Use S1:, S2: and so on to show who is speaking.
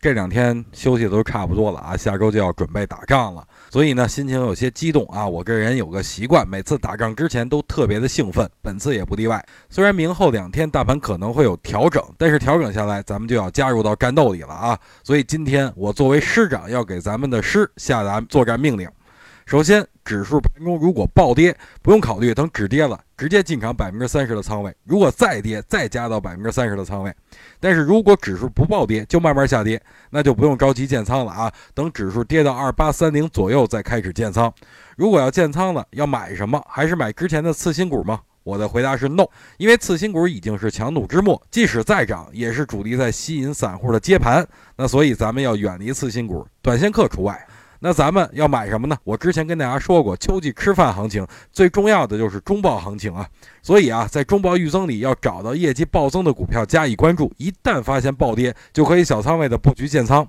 S1: 这两天休息都差不多了啊，下周就要准备打仗了，所以呢，心情有些激动啊。我个人有个习惯，每次打仗之前都特别的兴奋，本次也不例外。虽然明后两天大盘可能会有调整，但是调整下来，咱们就要加入到战斗里了啊。所以今天我作为师长，要给咱们的师下达作战命令。首先，指数盘中如果暴跌，不用考虑，等止跌了，直接进场百分之三十的仓位。如果再跌，再加到百分之三十的仓位。但是如果指数不暴跌，就慢慢下跌，那就不用着急建仓了啊。等指数跌到二八三零左右再开始建仓。如果要建仓了，要买什么？还是买之前的次新股吗？我的回答是 no，因为次新股已经是强弩之末，即使再涨，也是主力在吸引散户的接盘。那所以咱们要远离次新股，短线客除外。那咱们要买什么呢？我之前跟大家说过，秋季吃饭行情最重要的就是中报行情啊。所以啊，在中报预增里要找到业绩暴增的股票加以关注，一旦发现暴跌，就可以小仓位的布局建仓。